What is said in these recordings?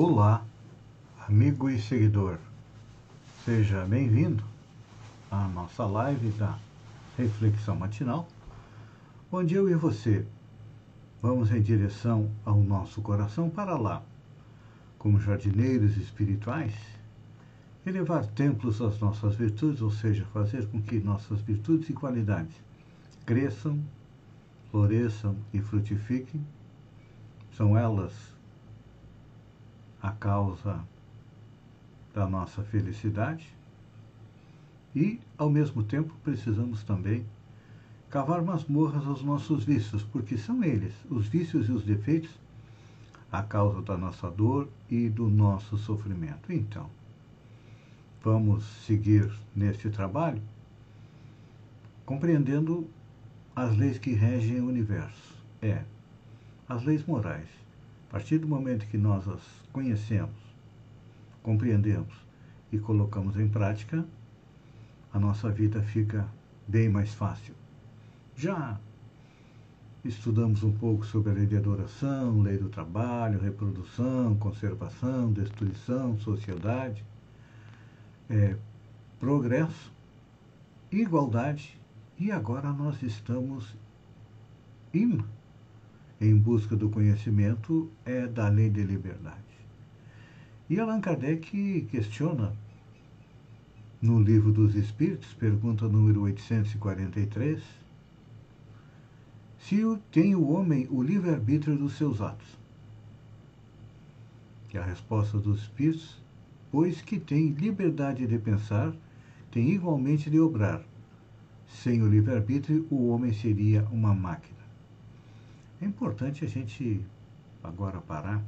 Olá, amigo e seguidor. Seja bem-vindo à nossa live da Reflexão Matinal, onde eu e você vamos em direção ao nosso coração para lá, como jardineiros espirituais, elevar templos às nossas virtudes, ou seja, fazer com que nossas virtudes e qualidades cresçam, floresçam e frutifiquem. São elas a causa da nossa felicidade e, ao mesmo tempo, precisamos também cavar masmorras aos nossos vícios, porque são eles, os vícios e os defeitos, a causa da nossa dor e do nosso sofrimento. Então, vamos seguir neste trabalho compreendendo as leis que regem o universo. É, as leis morais a partir do momento que nós as conhecemos, compreendemos e colocamos em prática, a nossa vida fica bem mais fácil. Já estudamos um pouco sobre a lei de adoração, lei do trabalho, reprodução, conservação, destruição, sociedade, é, progresso, igualdade, e agora nós estamos em em busca do conhecimento é da lei de liberdade. E Allan Kardec questiona no Livro dos Espíritos, pergunta número 843, se tem o homem o livre-arbítrio dos seus atos. E a resposta dos Espíritos, pois que tem liberdade de pensar, tem igualmente de obrar. Sem o livre-arbítrio, o homem seria uma máquina. É importante a gente agora parar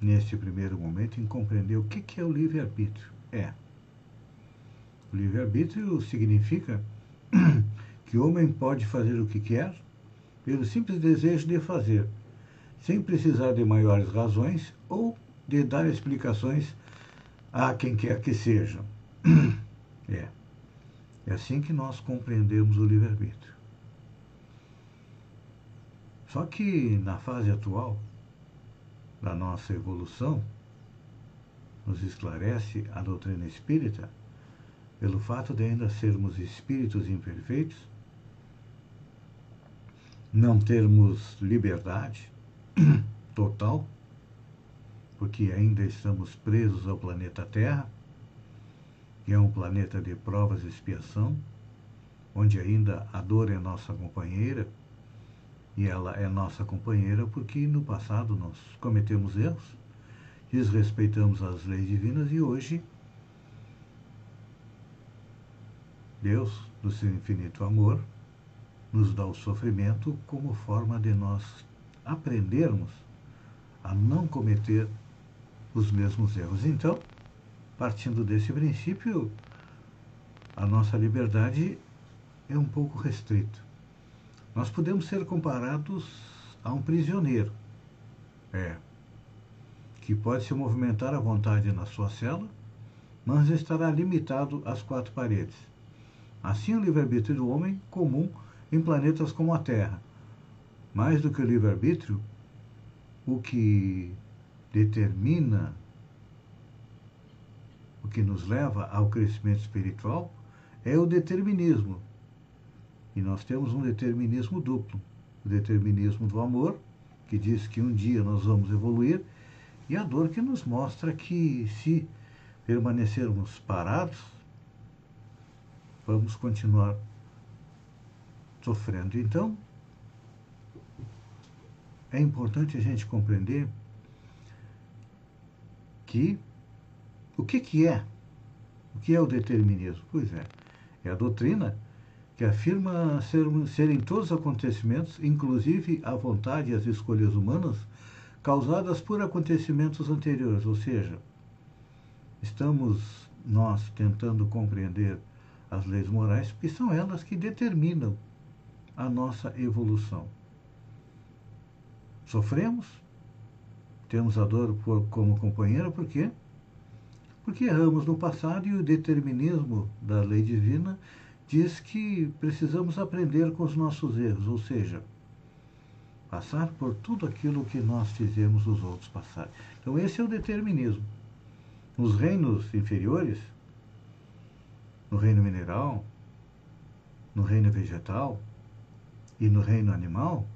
neste primeiro momento em compreender o que é o livre-arbítrio. É. O livre-arbítrio significa que o homem pode fazer o que quer pelo simples desejo de fazer, sem precisar de maiores razões ou de dar explicações a quem quer que seja. É. É assim que nós compreendemos o livre-arbítrio. Só que na fase atual da nossa evolução, nos esclarece a doutrina espírita, pelo fato de ainda sermos espíritos imperfeitos, não termos liberdade total, porque ainda estamos presos ao planeta Terra, que é um planeta de provas e expiação, onde ainda a dor é nossa companheira e ela é nossa companheira porque no passado nós cometemos erros, desrespeitamos as leis divinas e hoje Deus, no seu infinito amor, nos dá o sofrimento como forma de nós aprendermos a não cometer os mesmos erros. Então, partindo desse princípio, a nossa liberdade é um pouco restrita nós podemos ser comparados a um prisioneiro. É. Que pode se movimentar à vontade na sua cela, mas estará limitado às quatro paredes. Assim, o livre-arbítrio do homem comum em planetas como a Terra. Mais do que o livre-arbítrio, o que determina, o que nos leva ao crescimento espiritual, é o determinismo, e nós temos um determinismo duplo: o determinismo do amor, que diz que um dia nós vamos evoluir, e a dor que nos mostra que se permanecermos parados, vamos continuar sofrendo. Então, é importante a gente compreender que o que, que é? O que é o determinismo? Pois é, é a doutrina que afirma ser, serem todos os acontecimentos, inclusive a vontade e as escolhas humanas, causadas por acontecimentos anteriores, ou seja, estamos nós tentando compreender as leis morais, porque são elas que determinam a nossa evolução. Sofremos, temos a dor por, como companheira, por quê? Porque erramos no passado e o determinismo da lei divina diz que precisamos aprender com os nossos erros, ou seja, passar por tudo aquilo que nós fizemos os outros passar. Então, esse é o determinismo. Nos reinos inferiores, no reino mineral, no reino vegetal e no reino animal,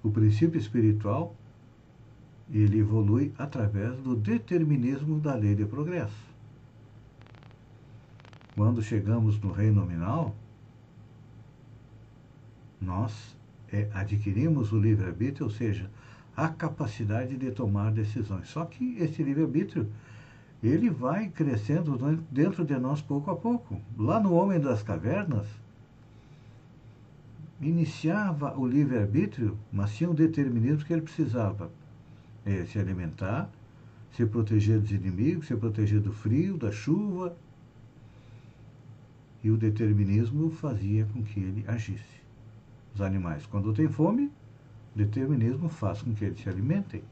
o princípio espiritual ele evolui através do determinismo da lei de progresso. Quando chegamos no reino nominal, nós é, adquirimos o livre-arbítrio, ou seja, a capacidade de tomar decisões. Só que esse livre-arbítrio ele vai crescendo dentro de nós pouco a pouco. Lá no Homem das Cavernas, iniciava o livre-arbítrio, mas tinha um determinismo que ele precisava é, se alimentar, se proteger dos inimigos, se proteger do frio, da chuva. E o determinismo fazia com que ele agisse. Os animais, quando têm fome, o determinismo faz com que eles se alimentem.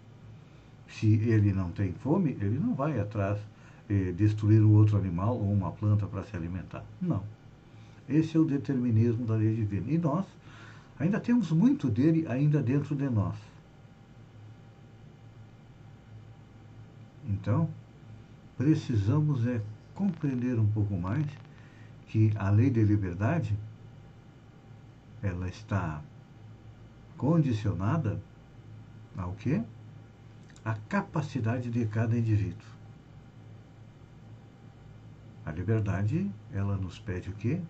Se ele não tem fome, ele não vai atrás eh, destruir um outro animal ou uma planta para se alimentar. Não. Esse é o determinismo da lei divina. E nós ainda temos muito dele ainda dentro de nós. Então, precisamos é compreender um pouco mais que a lei de liberdade ela está condicionada ao quê? A capacidade de cada indivíduo. A liberdade, ela nos pede o quê?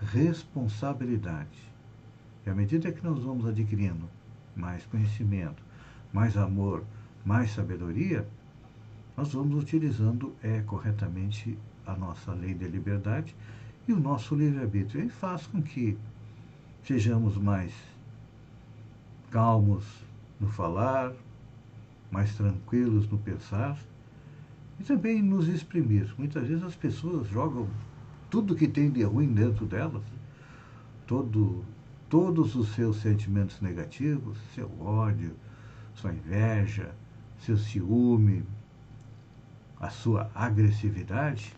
Responsabilidade. E à medida que nós vamos adquirindo mais conhecimento, mais amor, mais sabedoria, nós vamos utilizando é, corretamente a nossa lei de liberdade e o nosso livre-arbítrio. E faz com que sejamos mais calmos no falar, mais tranquilos no pensar e também nos exprimir. Muitas vezes as pessoas jogam tudo que tem de ruim dentro delas, todo, todos os seus sentimentos negativos, seu ódio, sua inveja, seu ciúme, a sua agressividade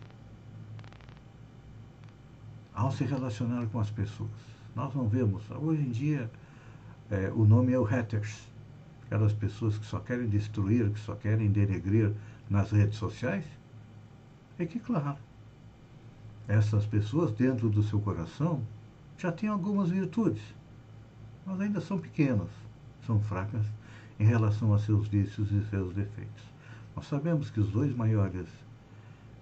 ao se relacionar com as pessoas. Nós não vemos, hoje em dia, é, o nome é o haters, aquelas pessoas que só querem destruir, que só querem denegrir nas redes sociais. É que, claro, essas pessoas dentro do seu coração já têm algumas virtudes, mas ainda são pequenas, são fracas em relação a seus vícios e seus defeitos. Nós sabemos que os dois maiores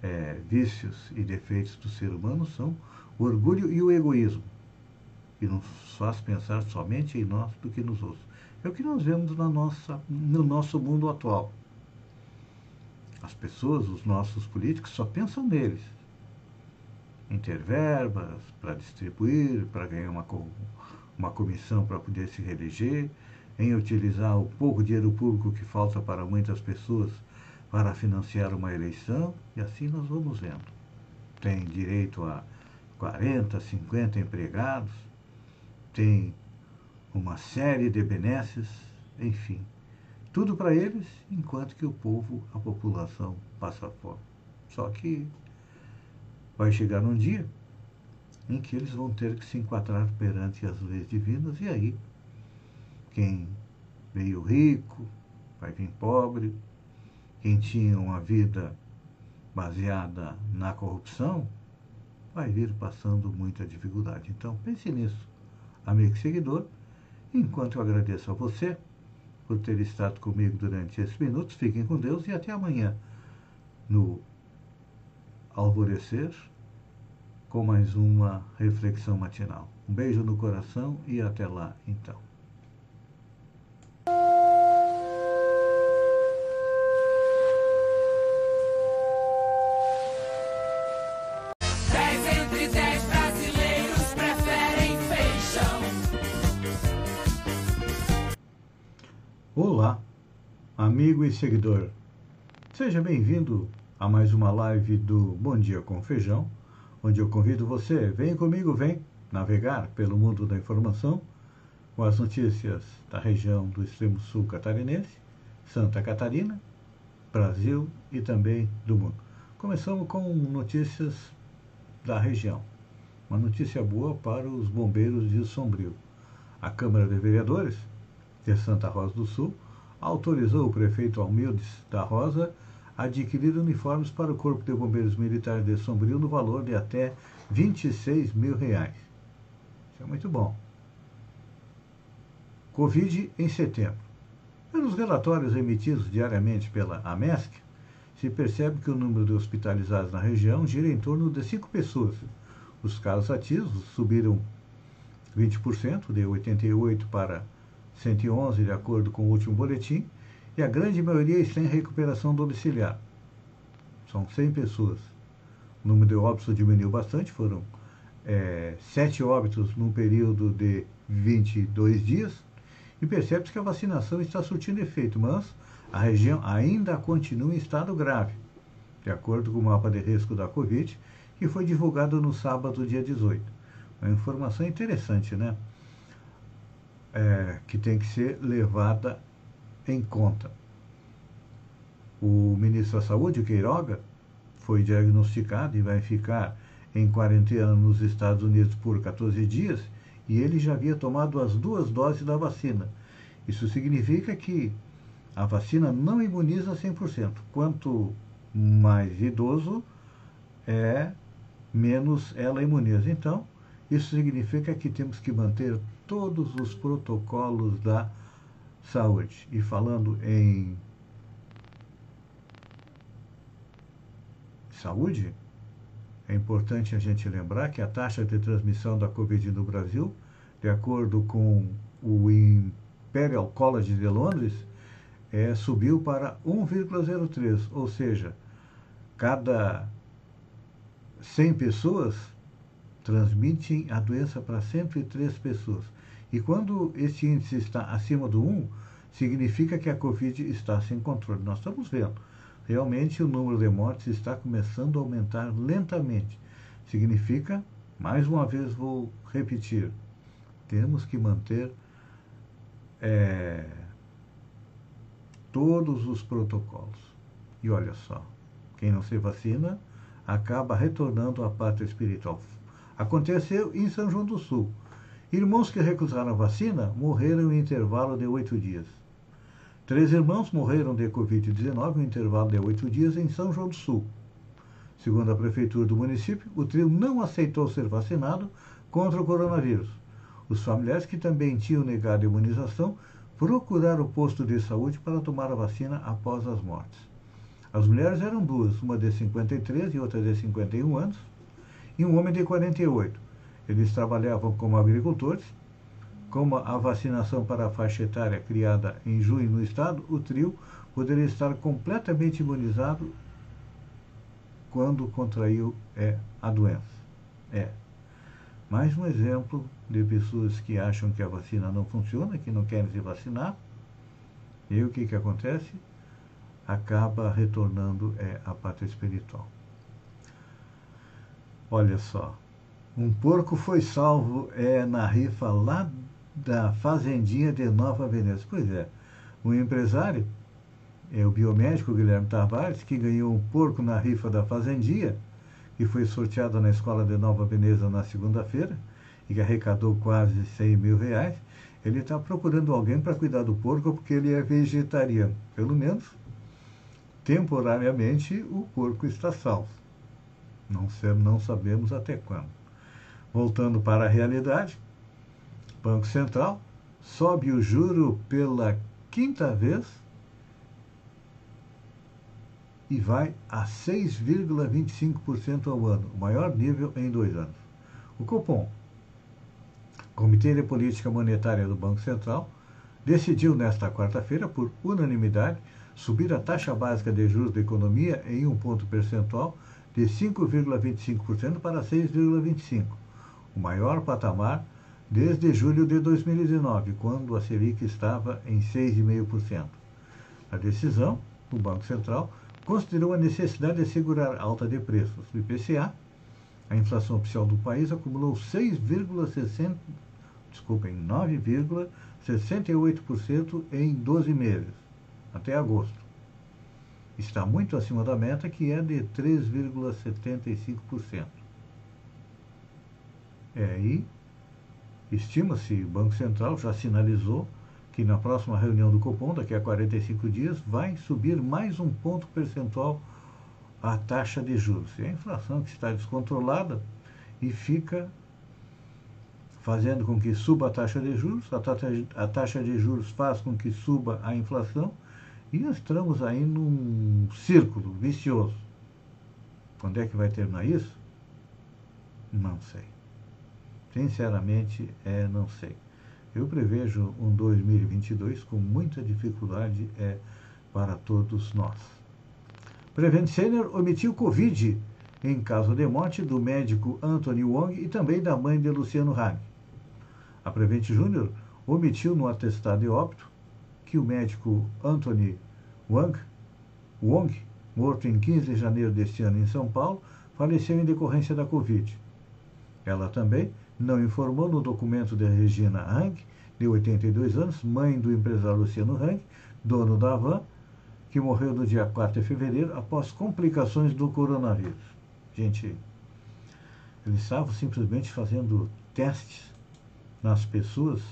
é, vícios e defeitos do ser humano são o orgulho e o egoísmo, que nos faz pensar somente em nós do que nos outros. É o que nós vemos na nossa, no nosso mundo atual. As pessoas, os nossos políticos, só pensam neles. Em ter verbas para distribuir, para ganhar uma, uma comissão para poder se reeleger, em utilizar o pouco dinheiro público que falta para muitas pessoas para financiar uma eleição, e assim nós vamos vendo. Tem direito a 40, 50 empregados, tem uma série de benesses, enfim, tudo para eles, enquanto que o povo, a população, passa fome. Só que vai chegar um dia em que eles vão ter que se enquadrar perante as leis divinas, e aí, quem veio rico vai vir pobre, quem tinha uma vida baseada na corrupção vai vir passando muita dificuldade. Então, pense nisso, amigo seguidor. Enquanto eu agradeço a você por ter estado comigo durante esses minutos, fiquem com Deus e até amanhã no alvorecer com mais uma reflexão matinal. Um beijo no coração e até lá então. Amigo e seguidor. Seja bem-vindo a mais uma live do Bom Dia com Feijão, onde eu convido você, vem comigo, vem navegar pelo mundo da informação com as notícias da região do extremo sul catarinense, Santa Catarina, Brasil e também do mundo. Começamos com notícias da região. Uma notícia boa para os bombeiros de Sombrio. A Câmara de Vereadores de Santa Rosa do Sul autorizou o prefeito Almildes da Rosa a adquirir uniformes para o Corpo de Bombeiros Militares de Sombrio no valor de até 26 mil reais. Isso é muito bom. Covid em setembro. Pelos relatórios emitidos diariamente pela AMESC, se percebe que o número de hospitalizados na região gira em torno de 5 pessoas. Os casos ativos subiram 20%, de 88 para 111, de acordo com o último boletim, e a grande maioria está em recuperação domiciliar. São 100 pessoas. O número de óbitos diminuiu bastante, foram é, 7 óbitos num período de 22 dias, e percebe-se que a vacinação está surtindo efeito, mas a região ainda continua em estado grave, de acordo com o mapa de risco da Covid, que foi divulgado no sábado, dia 18. Uma informação interessante, né? É, que tem que ser levada em conta. O ministro da Saúde, Queiroga, foi diagnosticado e vai ficar em quarentena nos Estados Unidos por 14 dias e ele já havia tomado as duas doses da vacina. Isso significa que a vacina não imuniza 100%. Quanto mais idoso é, menos ela imuniza. Então, isso significa que temos que manter todos os protocolos da saúde. E falando em saúde, é importante a gente lembrar que a taxa de transmissão da Covid no Brasil, de acordo com o Imperial College de Londres, é, subiu para 1,03, ou seja, cada 100 pessoas transmitem a doença para 103 pessoas. E quando esse índice está acima do 1, significa que a Covid está sem controle. Nós estamos vendo. Realmente o número de mortes está começando a aumentar lentamente. Significa, mais uma vez vou repetir, temos que manter é, todos os protocolos. E olha só, quem não se vacina acaba retornando à pátria espiritual. Aconteceu em São João do Sul. Irmãos que recusaram a vacina morreram em intervalo de oito dias. Três irmãos morreram de Covid-19 em intervalo de oito dias em São João do Sul. Segundo a prefeitura do município, o trio não aceitou ser vacinado contra o coronavírus. Os familiares que também tinham negado a imunização procuraram o posto de saúde para tomar a vacina após as mortes. As mulheres eram duas, uma de 53 e outra de 51 anos, e um homem de 48. Eles trabalhavam como agricultores. Como a vacinação para a faixa etária criada em junho no estado, o trio poderia estar completamente imunizado quando contraiu é, a doença. É. Mais um exemplo de pessoas que acham que a vacina não funciona, que não querem se vacinar. E o que, que acontece? Acaba retornando é, à pátria espiritual. Olha só, um porco foi salvo é, na rifa lá da fazendinha de Nova Veneza. Pois é, um empresário, é o biomédico Guilherme Tavares, que ganhou um porco na rifa da fazendinha, que foi sorteado na escola de Nova Veneza na segunda-feira, e que arrecadou quase 100 mil reais, ele está procurando alguém para cuidar do porco porque ele é vegetariano. Pelo menos, temporariamente, o porco está salvo. Não, não sabemos até quando. Voltando para a realidade, Banco Central sobe o juro pela quinta vez e vai a 6,25% ao ano, o maior nível em dois anos. O Copom, Comitê de Política Monetária do Banco Central, decidiu nesta quarta-feira, por unanimidade, subir a taxa básica de juros da economia em um ponto percentual de 5,25% para 6,25% o maior patamar desde julho de 2019, quando a Selic estava em 6,5%. A decisão do Banco Central considerou a necessidade de segurar a alta de preços. O IPCA, a inflação oficial do país, acumulou 6,60, desculpem, 9,68% em 12 meses, até agosto. Está muito acima da meta, que é de 3,75%. É, e estima-se, o Banco Central já sinalizou que na próxima reunião do Copom, daqui a 45 dias, vai subir mais um ponto percentual a taxa de juros. E a inflação que está descontrolada e fica fazendo com que suba a taxa de juros, a taxa, a taxa de juros faz com que suba a inflação e nós estamos aí num círculo vicioso. Quando é que vai terminar isso? Não sei. Sinceramente, é, não sei. Eu prevejo um 2022 com muita dificuldade é, para todos nós. Prevent Senior omitiu Covid em caso de morte do médico Anthony Wong e também da mãe de Luciano Hang. A Prevent Júnior omitiu no atestado de óbito que o médico Anthony Wang, Wong, morto em 15 de janeiro deste ano em São Paulo, faleceu em decorrência da Covid. Ela também não informou no documento de Regina Hang, de 82 anos, mãe do empresário Luciano Hang, dono da van, que morreu no dia 4 de fevereiro após complicações do coronavírus. Gente, eles estavam simplesmente fazendo testes nas pessoas,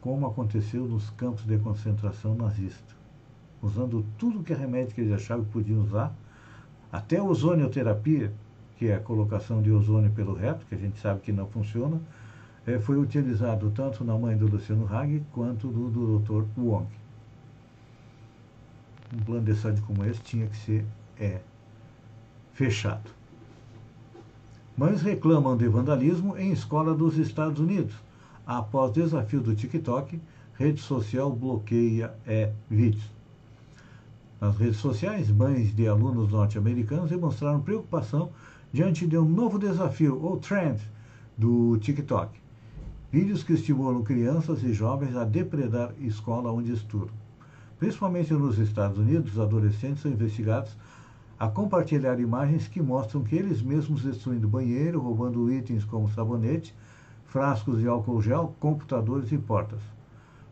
como aconteceu nos campos de concentração nazista, usando tudo que remédio que eles achavam que podiam usar, até ozonioterapia, que é a colocação de ozônio pelo reto, que a gente sabe que não funciona, é, foi utilizado tanto na mãe do Luciano Hag quanto do, do Dr. Wong. Um plano de saúde como esse tinha que ser é, fechado. Mães reclamam de vandalismo em escola dos Estados Unidos. Após desafio do TikTok, rede social bloqueia é, vídeos. Nas redes sociais, mães de alunos norte-americanos demonstraram preocupação diante de um novo desafio, ou trend, do TikTok. Vídeos que estimulam crianças e jovens a depredar escola onde estudam. Principalmente nos Estados Unidos, os adolescentes são investigados a compartilhar imagens que mostram que eles mesmos destruindo banheiro, roubando itens como sabonete, frascos de álcool gel, computadores e portas.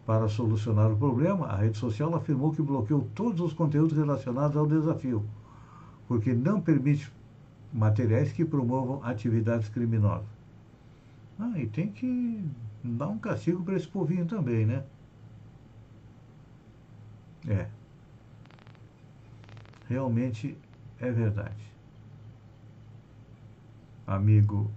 Para solucionar o problema, a rede social afirmou que bloqueou todos os conteúdos relacionados ao desafio, porque não permite materiais que promovam atividades criminosas. Ah, e tem que dar um castigo para esse povinho também, né? É. Realmente é verdade. Amigo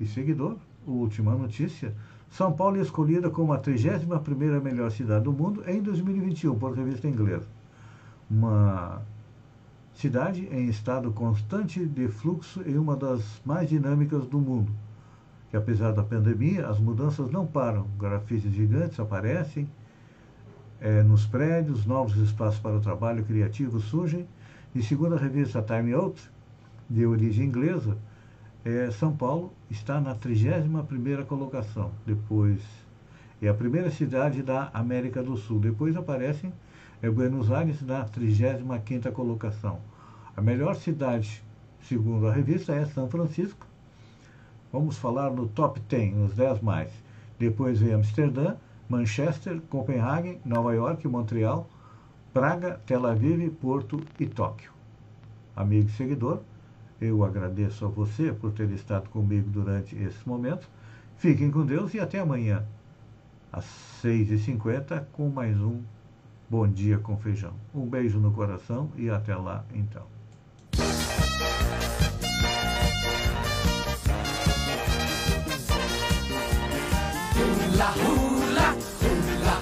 e seguidor, última notícia. São Paulo é escolhida como a 31ª melhor cidade do mundo em 2021 por revista inglesa. Uma cidade em estado constante de fluxo e uma das mais dinâmicas do mundo. Que apesar da pandemia, as mudanças não param. Grafites gigantes aparecem é, nos prédios, novos espaços para o trabalho criativo surgem. E segundo a revista Time Out, de origem inglesa, é, São Paulo está na 31ª colocação. Depois é a primeira cidade da América do Sul. Depois aparecem é Buenos Aires na 35ª colocação. A melhor cidade, segundo a revista, é São Francisco. Vamos falar no top 10, nos 10 mais. Depois vem Amsterdã, Manchester, Copenhague, Nova York, Montreal, Praga, Tel Aviv, Porto e Tóquio. Amigo e seguidor, eu agradeço a você por ter estado comigo durante esse momento. Fiquem com Deus e até amanhã, às 6h50, com mais um Bom Dia com Feijão. Um beijo no coração e até lá então. La